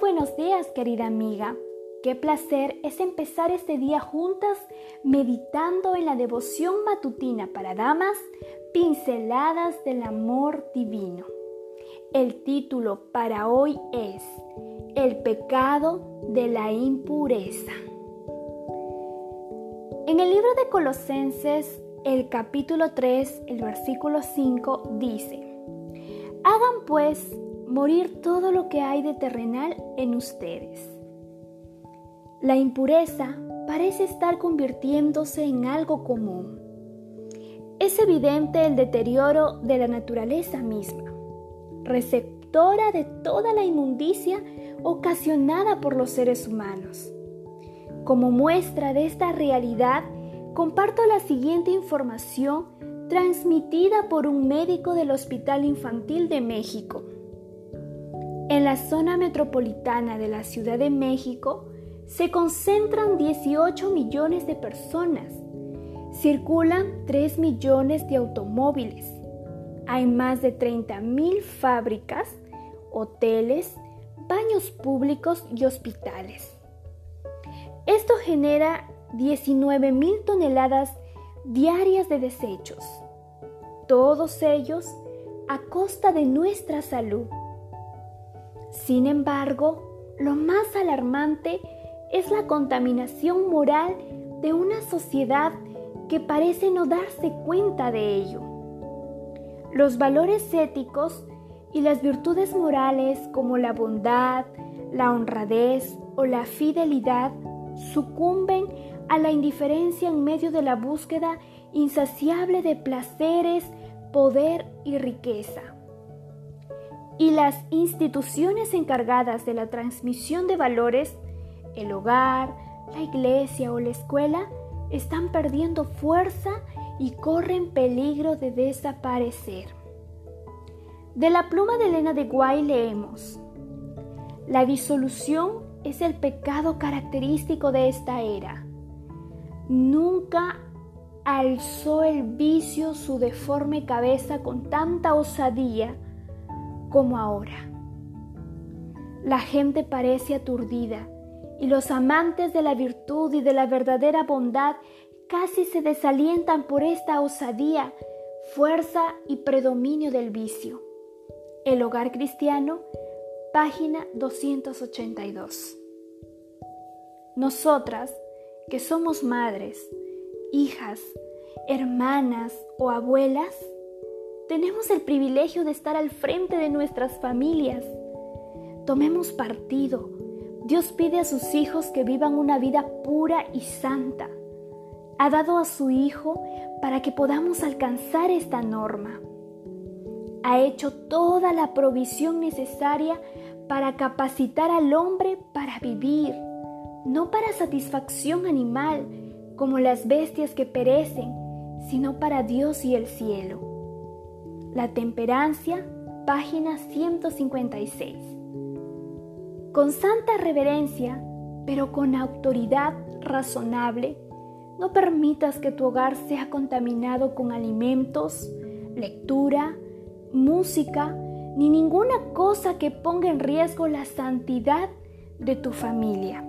Buenos días, querida amiga. Qué placer es empezar este día juntas meditando en la devoción matutina para damas, pinceladas del amor divino. El título para hoy es El pecado de la impureza. En el libro de Colosenses, el capítulo 3, el versículo 5 dice, Hagan pues morir todo lo que hay de terrenal en ustedes. La impureza parece estar convirtiéndose en algo común. Es evidente el deterioro de la naturaleza misma, receptora de toda la inmundicia ocasionada por los seres humanos. Como muestra de esta realidad, comparto la siguiente información transmitida por un médico del Hospital Infantil de México. En la zona metropolitana de la Ciudad de México se concentran 18 millones de personas. Circulan 3 millones de automóviles. Hay más de 30 mil fábricas, hoteles, baños públicos y hospitales. Esto genera 19 mil toneladas diarias de desechos, todos ellos a costa de nuestra salud. Sin embargo, lo más alarmante es la contaminación moral de una sociedad que parece no darse cuenta de ello. Los valores éticos y las virtudes morales como la bondad, la honradez o la fidelidad sucumben a la indiferencia en medio de la búsqueda insaciable de placeres, poder y riqueza. Y las instituciones encargadas de la transmisión de valores, el hogar, la iglesia o la escuela, están perdiendo fuerza y corren peligro de desaparecer. De la pluma de Elena de Guay leemos, La disolución es el pecado característico de esta era. Nunca alzó el vicio su deforme cabeza con tanta osadía como ahora. La gente parece aturdida y los amantes de la virtud y de la verdadera bondad casi se desalientan por esta osadía, fuerza y predominio del vicio. El hogar cristiano, página 282. Nosotras, que somos madres, hijas, hermanas o abuelas, tenemos el privilegio de estar al frente de nuestras familias. Tomemos partido. Dios pide a sus hijos que vivan una vida pura y santa. Ha dado a su Hijo para que podamos alcanzar esta norma. Ha hecho toda la provisión necesaria para capacitar al hombre para vivir no para satisfacción animal como las bestias que perecen, sino para Dios y el cielo. La temperancia, página 156. Con santa reverencia, pero con autoridad razonable, no permitas que tu hogar sea contaminado con alimentos, lectura, música, ni ninguna cosa que ponga en riesgo la santidad de tu familia.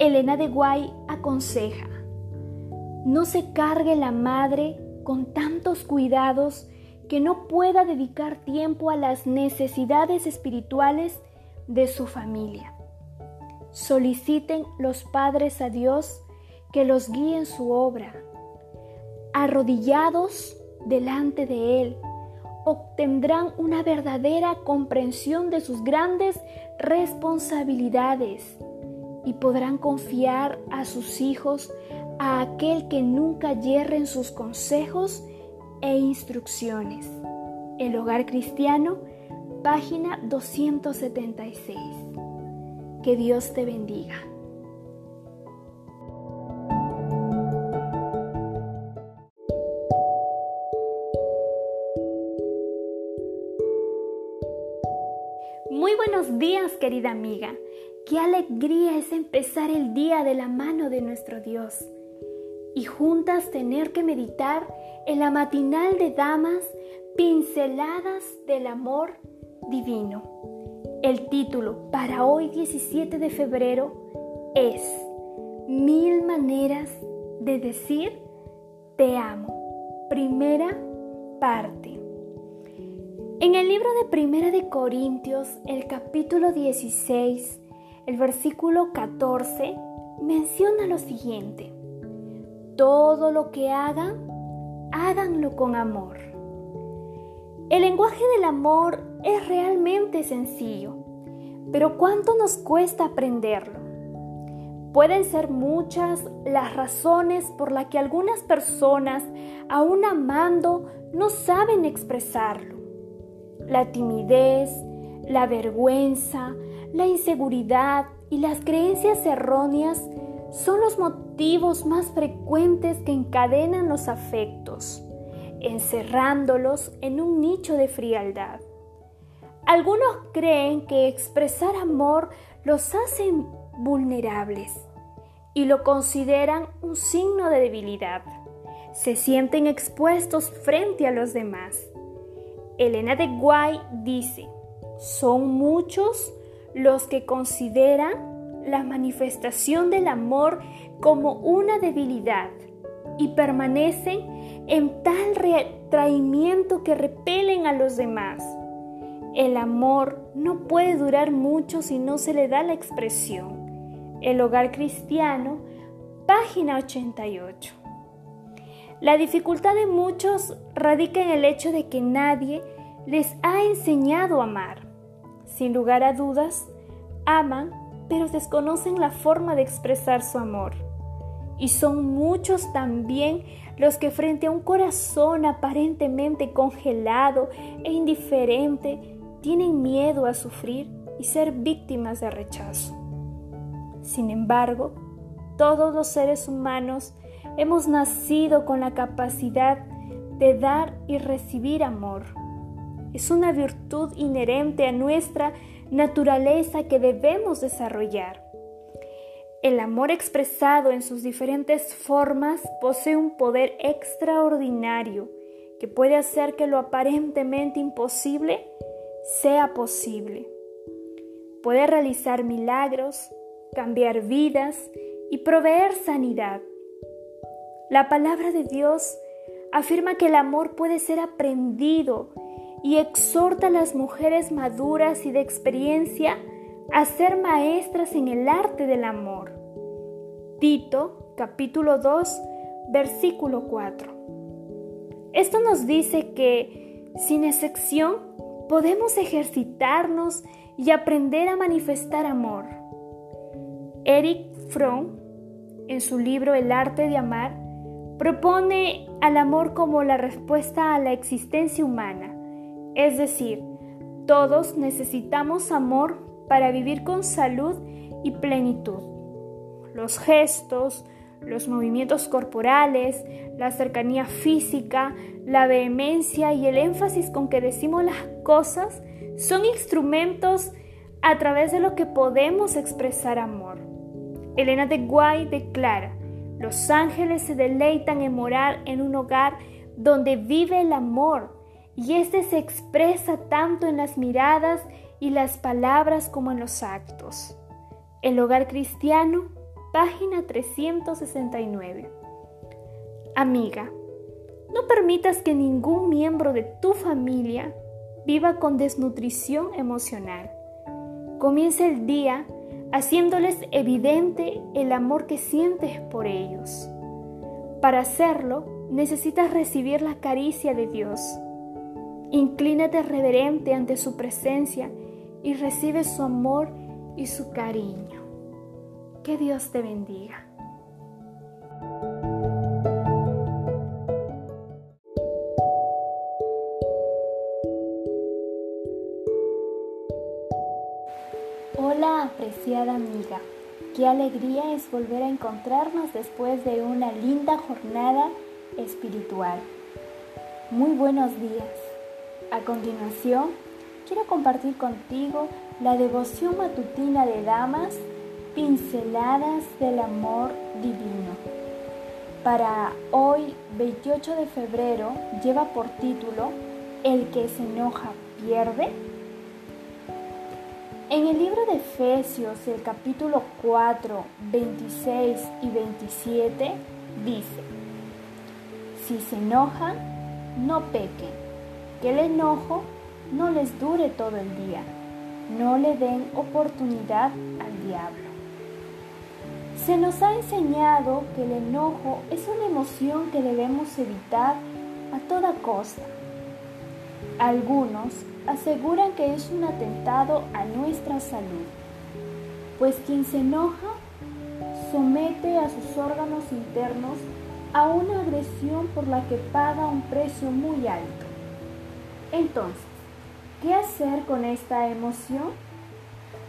Elena de Guay aconseja, no se cargue la madre con tantos cuidados que no pueda dedicar tiempo a las necesidades espirituales de su familia. Soliciten los padres a Dios que los guíe en su obra. Arrodillados delante de Él, obtendrán una verdadera comprensión de sus grandes responsabilidades y podrán confiar a sus hijos a aquel que nunca yerre en sus consejos e instrucciones. El hogar cristiano, página 276. Que Dios te bendiga. Muy buenos días, querida amiga. Qué alegría es empezar el día de la mano de nuestro Dios y juntas tener que meditar en la matinal de damas pinceladas del amor divino. El título para hoy 17 de febrero es Mil maneras de decir te amo. Primera parte. En el libro de Primera de Corintios, el capítulo 16, el versículo 14, menciona lo siguiente. Todo lo que hagan, háganlo con amor. El lenguaje del amor es realmente sencillo, pero ¿cuánto nos cuesta aprenderlo? Pueden ser muchas las razones por las que algunas personas, aún amando, no saben expresarlo. La timidez, la vergüenza, la inseguridad y las creencias erróneas son los motivos más frecuentes que encadenan los afectos, encerrándolos en un nicho de frialdad. Algunos creen que expresar amor los hace vulnerables y lo consideran un signo de debilidad. Se sienten expuestos frente a los demás. Elena de Guay dice, son muchos los que consideran la manifestación del amor como una debilidad y permanecen en tal retraimiento que repelen a los demás. El amor no puede durar mucho si no se le da la expresión. El hogar cristiano, página 88. La dificultad de muchos radica en el hecho de que nadie les ha enseñado a amar. Sin lugar a dudas, aman pero desconocen la forma de expresar su amor. Y son muchos también los que frente a un corazón aparentemente congelado e indiferente tienen miedo a sufrir y ser víctimas de rechazo. Sin embargo, todos los seres humanos hemos nacido con la capacidad de dar y recibir amor. Es una virtud inherente a nuestra naturaleza que debemos desarrollar. El amor expresado en sus diferentes formas posee un poder extraordinario que puede hacer que lo aparentemente imposible sea posible. Puede realizar milagros, cambiar vidas y proveer sanidad. La palabra de Dios afirma que el amor puede ser aprendido y exhorta a las mujeres maduras y de experiencia a ser maestras en el arte del amor. Tito capítulo 2 versículo 4. Esto nos dice que, sin excepción, podemos ejercitarnos y aprender a manifestar amor. Eric Fromm, en su libro El arte de amar, propone al amor como la respuesta a la existencia humana es decir, todos necesitamos amor para vivir con salud y plenitud. Los gestos, los movimientos corporales, la cercanía física, la vehemencia y el énfasis con que decimos las cosas son instrumentos a través de lo que podemos expresar amor. Elena de Guay declara, los ángeles se deleitan en morar en un hogar donde vive el amor y este se expresa tanto en las miradas y las palabras como en los actos. El hogar cristiano, página 369. Amiga, no permitas que ningún miembro de tu familia viva con desnutrición emocional. Comienza el día haciéndoles evidente el amor que sientes por ellos. Para hacerlo, necesitas recibir la caricia de Dios Inclínate reverente ante su presencia y recibe su amor y su cariño. Que Dios te bendiga. Hola apreciada amiga, qué alegría es volver a encontrarnos después de una linda jornada espiritual. Muy buenos días. A continuación, quiero compartir contigo la devoción matutina de damas, pinceladas del amor divino. Para hoy, 28 de febrero, lleva por título El que se enoja pierde. En el libro de Efesios, el capítulo 4, 26 y 27, dice, si se enojan, no pequen, que el enojo no les dure todo el día, no le den oportunidad al diablo. Se nos ha enseñado que el enojo es una emoción que debemos evitar a toda costa. Algunos aseguran que es un atentado a nuestra salud, pues quien se enoja somete a sus órganos internos a una agresión por la que paga un precio muy alto. Entonces, ¿qué hacer con esta emoción?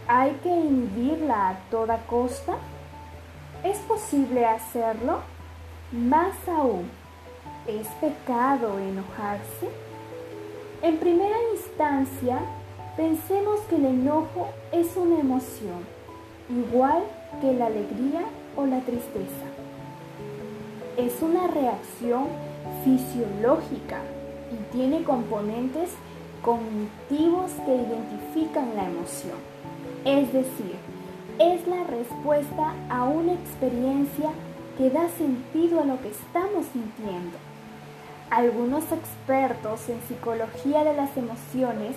¿Hay que inhibirla a toda costa? ¿Es posible hacerlo? Más aún, ¿es pecado enojarse? En primera instancia, pensemos que el enojo es una emoción, igual que la alegría o la tristeza. Es una reacción fisiológica tiene componentes cognitivos que identifican la emoción. Es decir, es la respuesta a una experiencia que da sentido a lo que estamos sintiendo. Algunos expertos en psicología de las emociones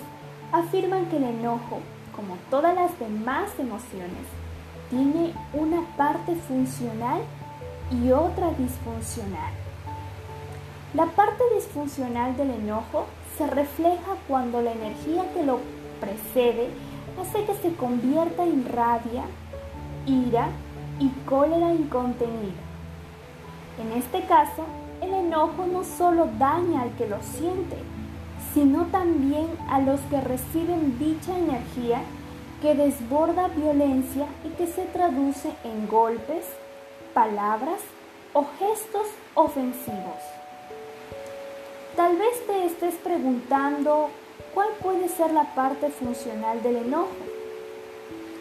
afirman que el enojo, como todas las demás emociones, tiene una parte funcional y otra disfuncional. La parte disfuncional del enojo se refleja cuando la energía que lo precede hace que se convierta en rabia, ira y cólera incontenida. En este caso, el enojo no solo daña al que lo siente, sino también a los que reciben dicha energía que desborda violencia y que se traduce en golpes, palabras o gestos ofensivos. Tal vez te estés preguntando cuál puede ser la parte funcional del enojo.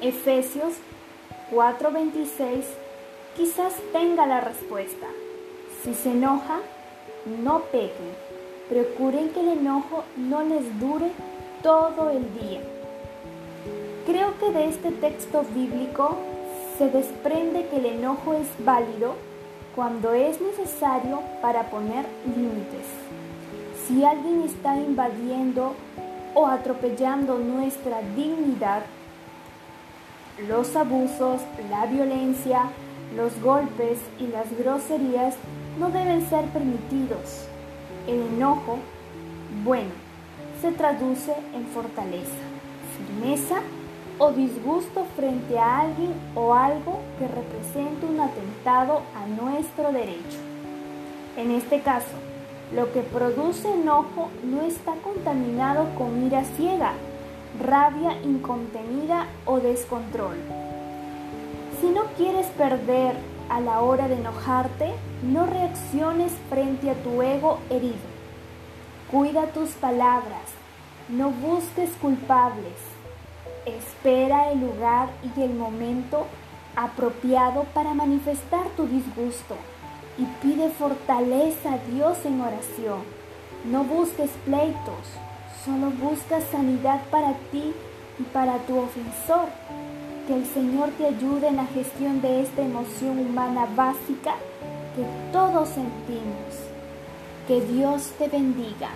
Efesios 4:26 quizás tenga la respuesta. Si se enoja, no pequen. Procuren que el enojo no les dure todo el día. Creo que de este texto bíblico se desprende que el enojo es válido cuando es necesario para poner límites. Si alguien está invadiendo o atropellando nuestra dignidad, los abusos, la violencia, los golpes y las groserías no deben ser permitidos. El enojo, bueno, se traduce en fortaleza, firmeza o disgusto frente a alguien o algo que represente un atentado a nuestro derecho. En este caso, lo que produce enojo no está contaminado con ira ciega, rabia incontenida o descontrol. Si no quieres perder a la hora de enojarte, no reacciones frente a tu ego herido. Cuida tus palabras, no busques culpables. Espera el lugar y el momento apropiado para manifestar tu disgusto y pide fortaleza a Dios en oración. No busques pleitos, solo busca sanidad para ti y para tu ofensor. Que el Señor te ayude en la gestión de esta emoción humana básica que todos sentimos. Que Dios te bendiga.